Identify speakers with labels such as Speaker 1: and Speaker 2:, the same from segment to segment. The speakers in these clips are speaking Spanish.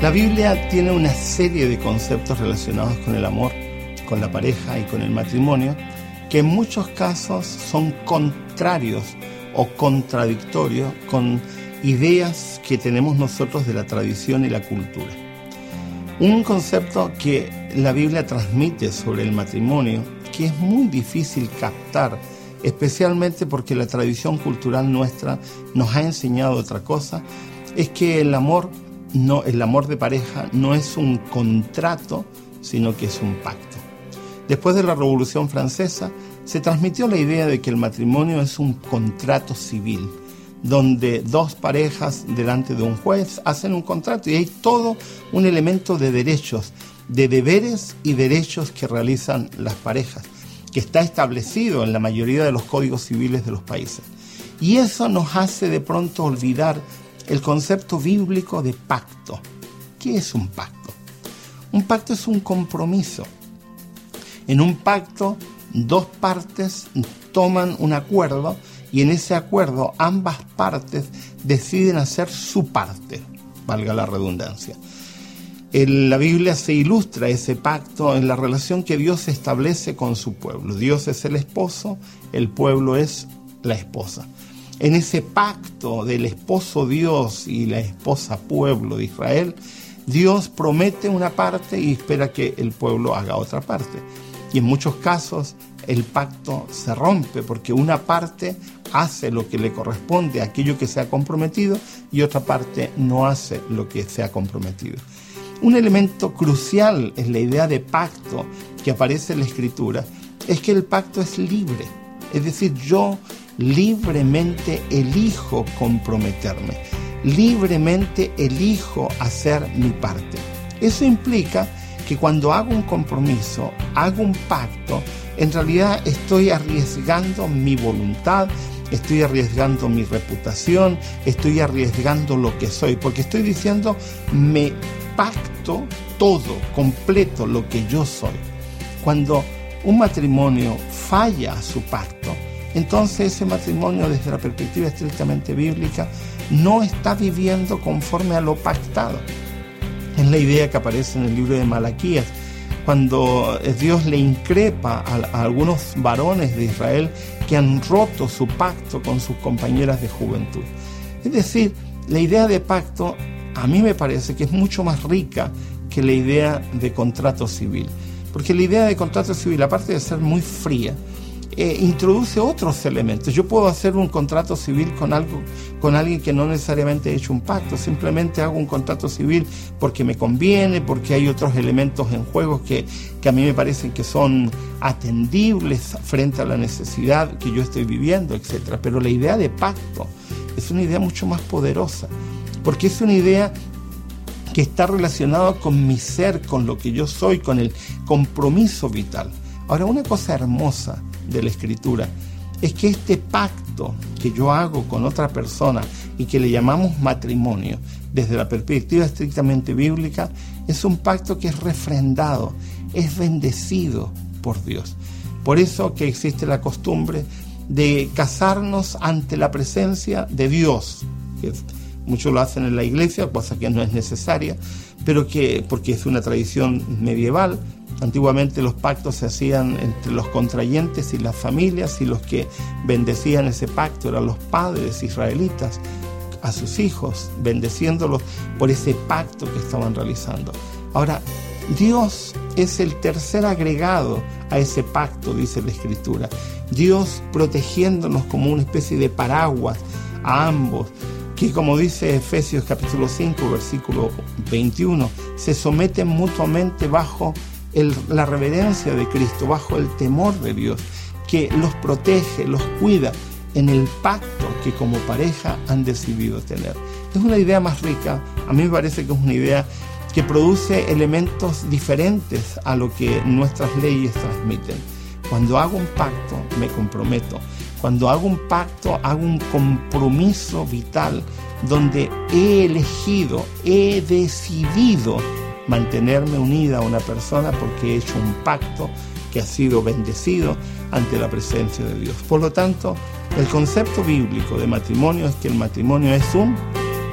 Speaker 1: La Biblia tiene una serie de conceptos relacionados con el amor, con la pareja y con el matrimonio que en muchos casos son contrarios o contradictorios con ideas que tenemos nosotros de la tradición y la cultura. Un concepto que la Biblia transmite sobre el matrimonio que es muy difícil captar, especialmente porque la tradición cultural nuestra nos ha enseñado otra cosa, es que el amor no el amor de pareja no es un contrato, sino que es un pacto. Después de la Revolución Francesa, se transmitió la idea de que el matrimonio es un contrato civil, donde dos parejas delante de un juez hacen un contrato y hay todo un elemento de derechos, de deberes y derechos que realizan las parejas, que está establecido en la mayoría de los códigos civiles de los países. Y eso nos hace de pronto olvidar el concepto bíblico de pacto. ¿Qué es un pacto? Un pacto es un compromiso en un pacto, dos partes toman un acuerdo y en ese acuerdo ambas partes deciden hacer su parte, valga la redundancia. En la Biblia se ilustra ese pacto en la relación que Dios establece con su pueblo. Dios es el esposo, el pueblo es la esposa. En ese pacto del esposo Dios y la esposa pueblo de Israel, Dios promete una parte y espera que el pueblo haga otra parte. Y en muchos casos el pacto se rompe porque una parte hace lo que le corresponde aquello que se ha comprometido y otra parte no hace lo que se ha comprometido. Un elemento crucial en la idea de pacto que aparece en la escritura es que el pacto es libre. Es decir, yo libremente elijo comprometerme, libremente elijo hacer mi parte. Eso implica que cuando hago un compromiso, hago un pacto, en realidad estoy arriesgando mi voluntad, estoy arriesgando mi reputación, estoy arriesgando lo que soy, porque estoy diciendo, me pacto todo, completo lo que yo soy. Cuando un matrimonio falla su pacto, entonces ese matrimonio desde la perspectiva estrictamente bíblica no está viviendo conforme a lo pactado. Es la idea que aparece en el libro de Malaquías, cuando Dios le increpa a, algunos varones de Israel que han roto su pacto con sus compañeras de juventud. Es decir, la idea de pacto a mí me parece que es mucho más rica que la idea de contrato civil. Porque la idea de contrato civil, aparte de ser muy fría, eh, introduce otros elementos. Yo puedo hacer un contrato civil con, algo, con alguien que no necesariamente he hecho un pacto, simplemente hago un contrato civil porque me conviene, porque hay otros elementos en juego que, que a mí me parecen que son atendibles frente a la necesidad que yo estoy viviendo, etc. Pero la idea de pacto es una idea mucho más poderosa, porque es una idea que está relacionada con mi ser, con lo que yo soy, con el compromiso vital. Ahora, una cosa hermosa de la escritura es que este pacto que yo hago con otra persona y que le llamamos matrimonio, desde la perspectiva estrictamente bíblica, es un pacto que es refrendado, es bendecido por Dios. Por eso que existe la costumbre de casarnos ante la presencia de Dios, que muchos lo hacen en la iglesia, cosa que no es necesaria, pero que porque es una tradición medieval, Antiguamente los pactos se hacían entre los contrayentes y las familias y los que bendecían ese pacto eran los padres israelitas a sus hijos, bendeciéndolos por ese pacto que estaban realizando. Ahora, Dios es el tercer agregado a ese pacto, dice la Escritura. Dios protegiéndonos como una especie de paraguas a ambos, que como dice Efesios capítulo 5, versículo 21, se someten mutuamente bajo la reverencia de Cristo, bajo el temor de Dios, que los protege, los cuida en el pacto que como pareja han decidido tener. Es una idea más rica, a mí me parece que es una idea que produce elementos diferentes a lo que nuestras leyes transmiten. Cuando hago un pacto, me comprometo. Cuando hago un pacto, hago un compromiso vital donde he elegido, he decidido mantenerme unida a una persona porque he hecho un pacto que ha sido bendecido ante la presencia de Dios. Por lo tanto, el concepto bíblico de matrimonio es que el matrimonio es un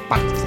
Speaker 1: pacto.